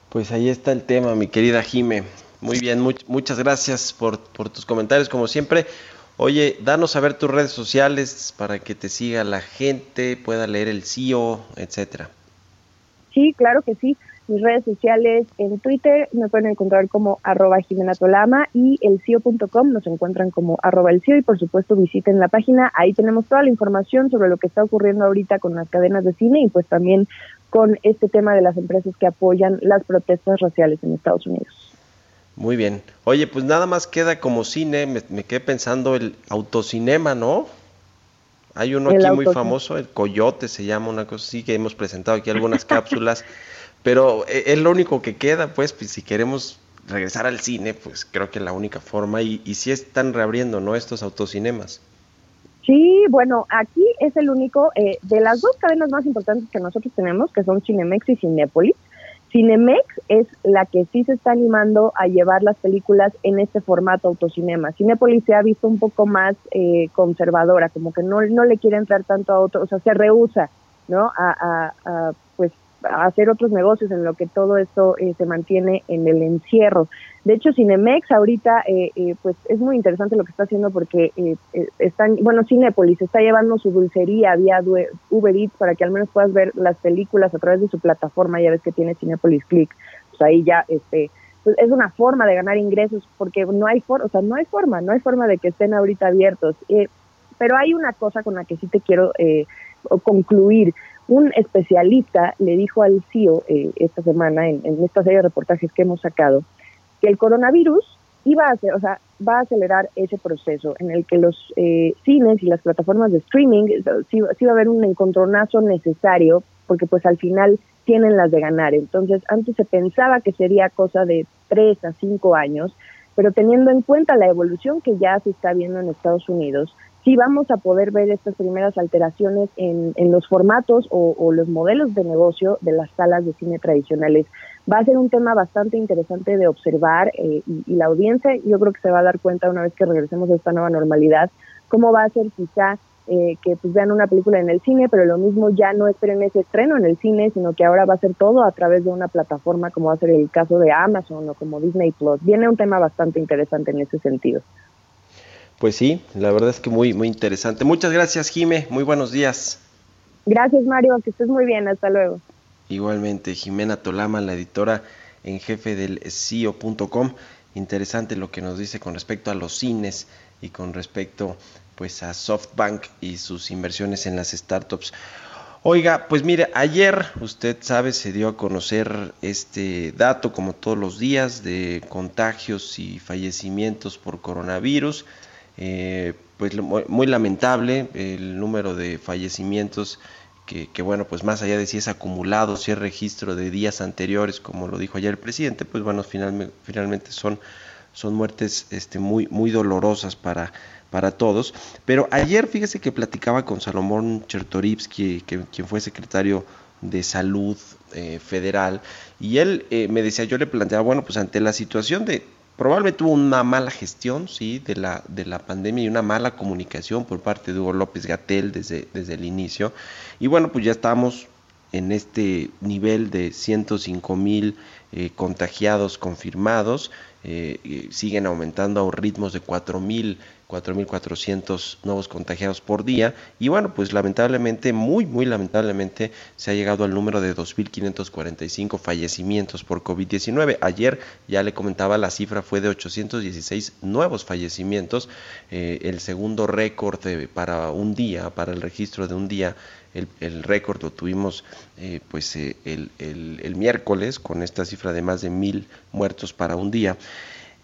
[SPEAKER 1] Pues ahí está el tema, mi querida Jime. Muy bien, much, muchas gracias por, tus comentarios, como siempre. Oye, danos a ver tus redes sociales para que te siga la gente, pueda leer el CEO, etcétera.
[SPEAKER 7] Sí, claro que sí. Mis redes sociales en Twitter me pueden encontrar como arroba Jimena Tolama y el CIO.com nos encuentran como arroba el CIO y por supuesto visiten la página. Ahí tenemos toda la información sobre lo que está ocurriendo ahorita con las cadenas de cine y pues también con este tema de las empresas que apoyan las protestas raciales en Estados Unidos.
[SPEAKER 1] Muy bien. Oye, pues nada más queda como cine, me, me quedé pensando el autocinema, ¿no? Hay uno el aquí muy famoso, el Coyote se llama, una cosa así, que hemos presentado aquí algunas cápsulas, pero eh, es lo único que queda, pues, pues, si queremos regresar al cine, pues creo que es la única forma, y, y sí están reabriendo, ¿no? Estos autocinemas.
[SPEAKER 7] Sí, bueno, aquí es el único eh, de las dos cadenas más importantes que nosotros tenemos, que son Cinemex y Cinépolis. Cinemex es la que sí se está animando a llevar las películas en este formato autocinema. Cinépolis se ha visto un poco más eh, conservadora, como que no, no le quiere entrar tanto a otro, o sea, se rehúsa, ¿no? A, a, hacer otros negocios en lo que todo esto eh, se mantiene en el encierro. De hecho, Cinemex ahorita, eh, eh, pues es muy interesante lo que está haciendo porque eh, eh, están, bueno, Cinepolis está llevando su dulcería vía Uber Eats para que al menos puedas ver las películas a través de su plataforma, ya ves que tiene Cinepolis Click, pues ahí ya, este, pues es una forma de ganar ingresos porque no hay forma, o sea, no hay forma, no hay forma de que estén ahorita abiertos. pero hay una cosa con la que sí te quiero concluir un especialista le dijo al CIO eh, esta semana en, en, esta serie de reportajes que hemos sacado que el coronavirus iba a hacer, o sea, va a acelerar ese proceso en el que los eh, cines y las plataformas de streaming sí, sí, va a haber un encontronazo necesario porque pues al final tienen las de ganar. Entonces, antes se pensaba que sería cosa de tres a cinco años, pero teniendo en cuenta la evolución que ya se está viendo en Estados Unidos, sí vamos a poder ver estas primeras alteraciones en, en los formatos o, o, los modelos de negocio de las salas de cine tradicionales. Va a ser un tema bastante interesante de observar eh, y, y, la audiencia yo creo que se va a dar cuenta una vez que regresemos a esta nueva normalidad, cómo va a ser quizá eh, que pues vean una película en el cine, pero lo mismo ya no esperen ese estreno en el cine, sino que ahora va a ser todo a través de una plataforma como va a ser el caso de Amazon o como Disney Plus. Viene un tema bastante interesante en ese sentido.
[SPEAKER 1] Pues sí, la verdad es que muy, muy interesante. Muchas gracias, Jime. Muy buenos días.
[SPEAKER 7] Gracias, Mario. Que estés muy bien. Hasta luego.
[SPEAKER 1] Igualmente, Jimena Tolama, la editora en jefe del CIO.com. Interesante lo que nos dice con respecto a los cines y con respecto pues a SoftBank y sus inversiones en las startups. Oiga, pues mire, ayer usted sabe se dio a conocer este dato como todos los días de contagios y fallecimientos por coronavirus. Eh, pues muy lamentable el número de fallecimientos que, bueno, pues más allá de si es acumulado, si es registro de días anteriores, como lo dijo ayer el presidente, pues bueno, finalmente, son, son muertes este, muy, muy dolorosas para, para todos. Pero ayer fíjese que platicaba con Salomón Chertorivsky, quien fue secretario de Salud eh, Federal, y él eh, me decía, yo le planteaba, bueno, pues ante la situación de probablemente tuvo una mala gestión sí de la de la pandemia y una mala comunicación por parte de Hugo López Gatel desde, desde el inicio. Y bueno pues ya estamos en este nivel de 105 mil eh, contagiados confirmados eh, siguen aumentando a ritmos de 4 mil 4.400 nuevos contagiados por día y bueno, pues lamentablemente, muy, muy lamentablemente, se ha llegado al número de 2.545 fallecimientos por COVID-19. Ayer ya le comentaba, la cifra fue de 816 nuevos fallecimientos, eh, el segundo récord para un día, para el registro de un día. El, récord lo tuvimos eh, pues eh, el, el miércoles con esta cifra de más de mil muertos para un día.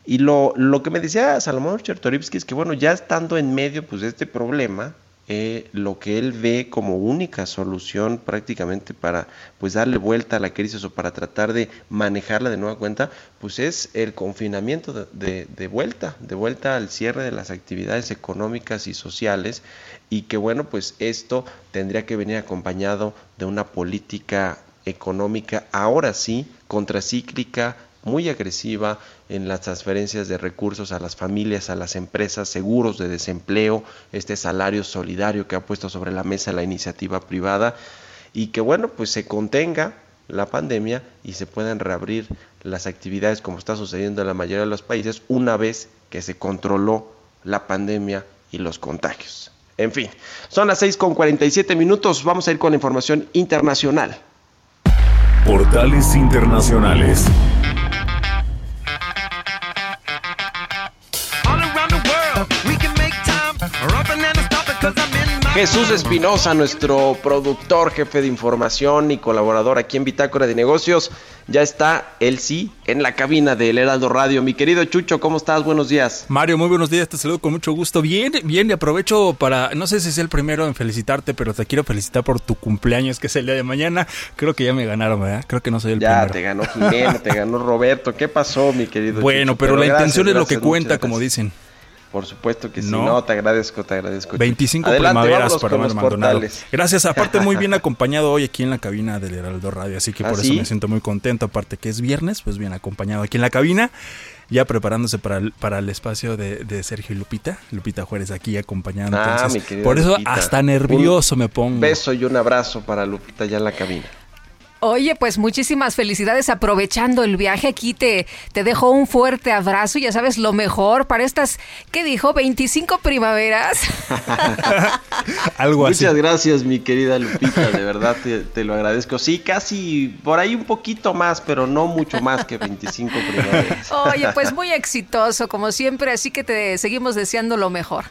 [SPEAKER 1] Y lo, lo que me decía Salomón Chertorivsky es que, bueno, ya estando en medio pues, de este problema, eh, lo que él ve como única solución prácticamente para pues darle vuelta a la crisis o para tratar de manejarla de nueva cuenta, pues es el confinamiento de, de, vuelta, de vuelta al cierre de las actividades económicas y sociales. Y que bueno, pues esto tendría que venir acompañado de una política económica ahora sí contracíclica, muy agresiva en las transferencias de recursos a las familias, a las empresas, seguros de desempleo, este salario solidario que ha puesto sobre la mesa la iniciativa privada y que bueno, pues se contenga la pandemia y se puedan reabrir las actividades como está sucediendo en la mayoría de los países una vez que se controló la pandemia y los contagios. En fin, son las 6 con 47 minutos, vamos a ir con la información internacional.
[SPEAKER 2] Portales Internacionales.
[SPEAKER 1] Jesús Espinosa, nuestro productor, jefe de información y colaborador aquí en Bitácora de Negocios, ya está, él sí, en la cabina del Heraldo Radio. Mi querido Chucho, ¿cómo estás? Buenos días.
[SPEAKER 3] Mario, muy buenos días, te saludo con mucho gusto. Bien, bien, y aprovecho para, no sé si es el primero en felicitarte, pero te quiero felicitar por tu cumpleaños, que es el día de mañana. Creo que ya me ganaron, ¿verdad? Creo que no soy el primero.
[SPEAKER 1] Ya, te ganó Jimena, te ganó Roberto. ¿Qué pasó, mi querido
[SPEAKER 3] Bueno, pero, la intención es lo que cuenta, como dicen.
[SPEAKER 1] Por supuesto que sí. No, te agradezco, te agradezco.
[SPEAKER 3] 25 primaveras para Omar Maldonado. Gracias. Aparte, muy bien acompañado hoy aquí en la cabina del Heraldo Radio. Así que por ¿Ah, eso me siento muy contento. Aparte que es viernes, pues bien acompañado aquí en la cabina. Ya preparándose para el, para el espacio de, Sergio y Lupita. Lupita Juárez aquí acompañando. Ah, por eso hasta nervioso me pongo. Un
[SPEAKER 1] beso y un abrazo para Lupita ya en la cabina.
[SPEAKER 8] Oye, pues muchísimas felicidades aprovechando el viaje. Aquí te, te dejo un fuerte abrazo. Ya sabes, lo mejor para estas, ¿qué dijo? 25 primaveras.
[SPEAKER 1] Algo así. Muchas gracias, mi querida Lupita. De verdad te, lo agradezco. Sí, casi por ahí un poquito más, pero no mucho más que 25 primaveras.
[SPEAKER 8] Oye, pues muy exitoso, como siempre. Así que te seguimos deseando lo mejor.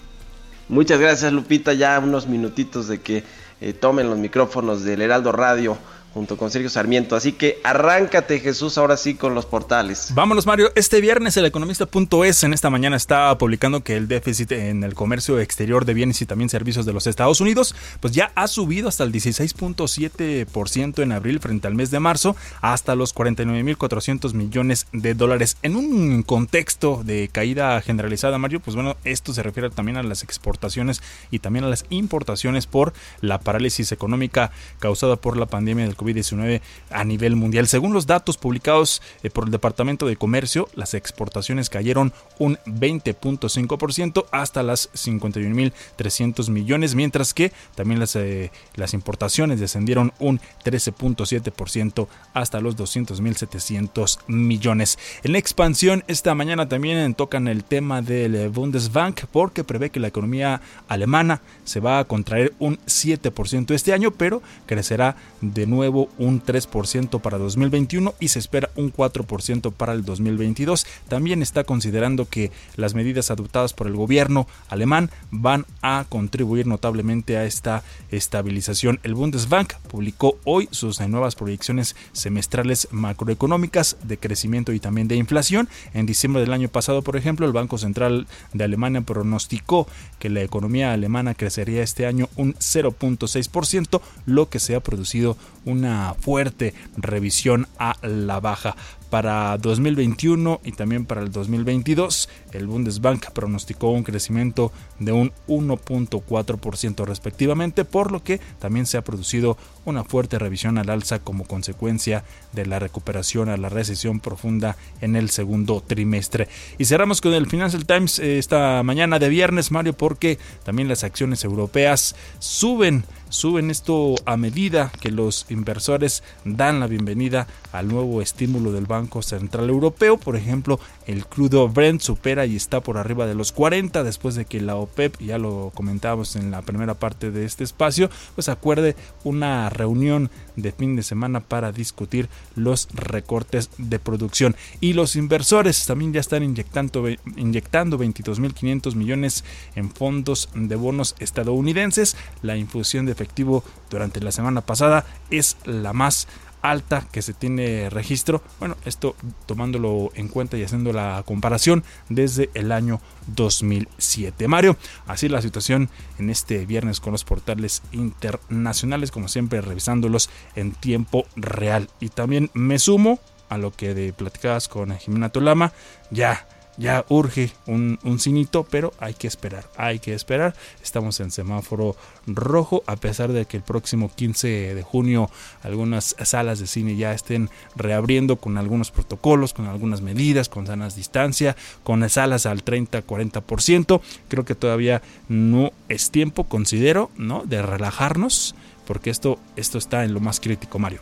[SPEAKER 1] Muchas gracias, Lupita. Ya unos minutitos de que eh, tomen los micrófonos del Heraldo Radio junto con Sergio Sarmiento. Así que arráncate, Jesús, ahora sí con los portales.
[SPEAKER 3] Vámonos, Mario. Este viernes el economista.es en esta mañana está publicando que el déficit en el comercio exterior de bienes y también servicios de los Estados Unidos, pues ya ha subido hasta el 16.7% en abril frente al mes de marzo, hasta los 49.400 millones de dólares. En un contexto de caída generalizada, Mario, pues bueno, esto se refiere también a las exportaciones y también a las importaciones por la parálisis económica causada por la pandemia del COVID-19 a nivel mundial. Según los datos publicados eh, por el Departamento de Comercio, las exportaciones cayeron un 20.5% hasta las 51.300 millones, mientras que también las, eh, las importaciones descendieron un 13.7% hasta los 200.700 millones. En la expansión, esta mañana también tocan el tema del Bundesbank porque prevé que la economía alemana se va a contraer un 7% este año, pero crecerá de nuevo nuevo un 3% para 2021 y se espera un 4% para el 2022. También está considerando que las medidas adoptadas por el gobierno alemán van a contribuir notablemente a esta estabilización. El Bundesbank publicó hoy sus nuevas proyecciones semestrales macroeconómicas de crecimiento y también de inflación. En diciembre del año pasado, por ejemplo, el Banco Central de Alemania pronosticó que la economía alemana crecería este año un 0.6%, lo que se ha producido una fuerte revisión a la baja para 2021 y también para el 2022. El Bundesbank pronosticó un crecimiento de un 1.4% respectivamente, por lo que también se ha producido una fuerte revisión al alza como consecuencia de la recuperación a la recesión profunda en el segundo trimestre. Y cerramos con el Financial Times eh, esta mañana de viernes, Mario, porque también las acciones europeas suben suben esto a medida que los inversores dan la bienvenida al nuevo estímulo del Banco Central Europeo. Por ejemplo, el crudo Brent supera y está por arriba de los 40 después de que la OPEP, ya lo comentábamos en la primera parte de este espacio, pues acuerde una reunión de fin de semana para discutir los recortes de producción. Y los inversores también ya están inyectando, inyectando 22.500 millones en fondos de bonos estadounidenses. La infusión de efectivo durante la semana pasada es la más alta que se tiene registro. Bueno, esto tomándolo en cuenta y haciendo la comparación desde el año 2007. Mario, así la situación en este viernes con los portales internacionales, como siempre revisándolos en tiempo real. Y también me sumo a lo que de platicabas con Jimena Tolama, ya ya urge un, un cinito, pero hay que esperar, hay que esperar. Estamos en semáforo rojo, a pesar de que el próximo 15 de junio algunas salas de cine ya estén reabriendo con algunos protocolos, con algunas medidas, con sanas distancia, con salas al 30-40%. Creo que todavía no es tiempo, considero, ¿no? de relajarnos, porque esto, esto está en lo más crítico, Mario.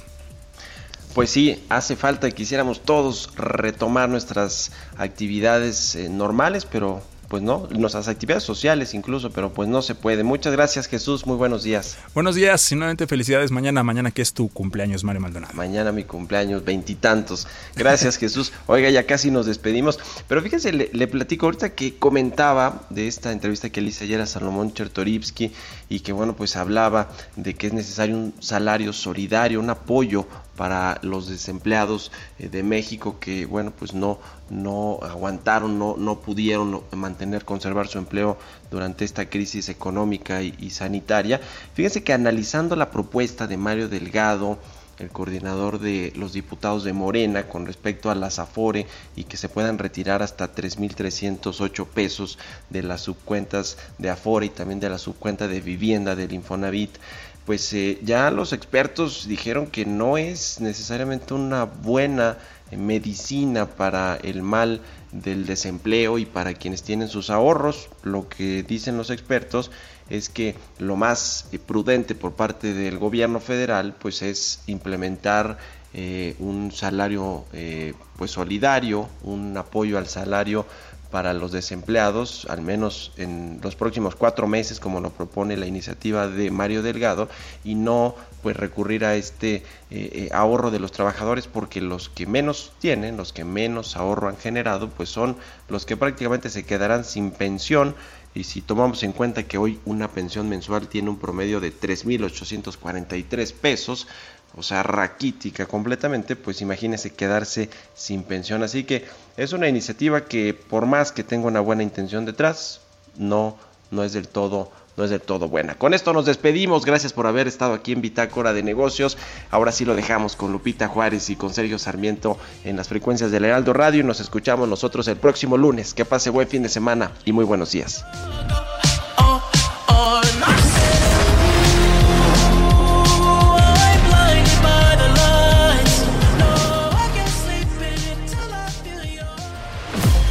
[SPEAKER 1] Pues sí, hace falta que quisiéramos todos retomar nuestras actividades eh, normales, pero pues no, nuestras actividades sociales incluso, pero pues no se puede. Muchas gracias Jesús, muy buenos días.
[SPEAKER 3] Buenos días, y nuevamente felicidades mañana, mañana que es tu cumpleaños, Mario Maldonado.
[SPEAKER 1] Mañana mi cumpleaños, veintitantos. Gracias Jesús. Oiga, ya casi nos despedimos, pero fíjense, le, platico ahorita que comentaba de esta entrevista que le hice ayer a Salomón Chertorivsky y que bueno, pues hablaba de que es necesario un salario solidario, un apoyo para los desempleados eh, de México que bueno pues no no aguantaron no no pudieron mantener conservar su empleo durante esta crisis económica y, sanitaria. Fíjense que analizando la propuesta de Mario Delgado el coordinador de los diputados de Morena con respecto a las Afore y que se puedan retirar hasta 3.308 pesos de las subcuentas de Afore y también de la subcuenta de vivienda del Infonavit pues eh, ya los expertos dijeron que no es necesariamente una buena medicina para el mal del desempleo y para quienes tienen sus ahorros. Lo que dicen los expertos es que lo más eh, prudente por parte del gobierno federal pues es implementar eh, un salario pues solidario, un apoyo al salario para los desempleados, al menos en los próximos cuatro meses, como lo propone la iniciativa de Mario Delgado, y no pues recurrir a este eh, eh, ahorro de los trabajadores, porque los que menos tienen, los que menos ahorro han generado, pues son los que prácticamente se quedarán sin pensión. Y si tomamos en cuenta que hoy una pensión mensual tiene un promedio de 3.843 pesos, o sea, raquítica completamente, pues imagínese quedarse sin pensión. Así que es una iniciativa que por más que tenga una buena intención detrás, no, no es del todo no es del todo buena. Con esto nos despedimos. Gracias por haber estado aquí en Bitácora de Negocios. Ahora sí lo dejamos con Lupita Juárez y con Sergio Sarmiento en las frecuencias del Heraldo Radio y nos escuchamos nosotros el próximo lunes. Que pase buen fin de semana y muy buenos días.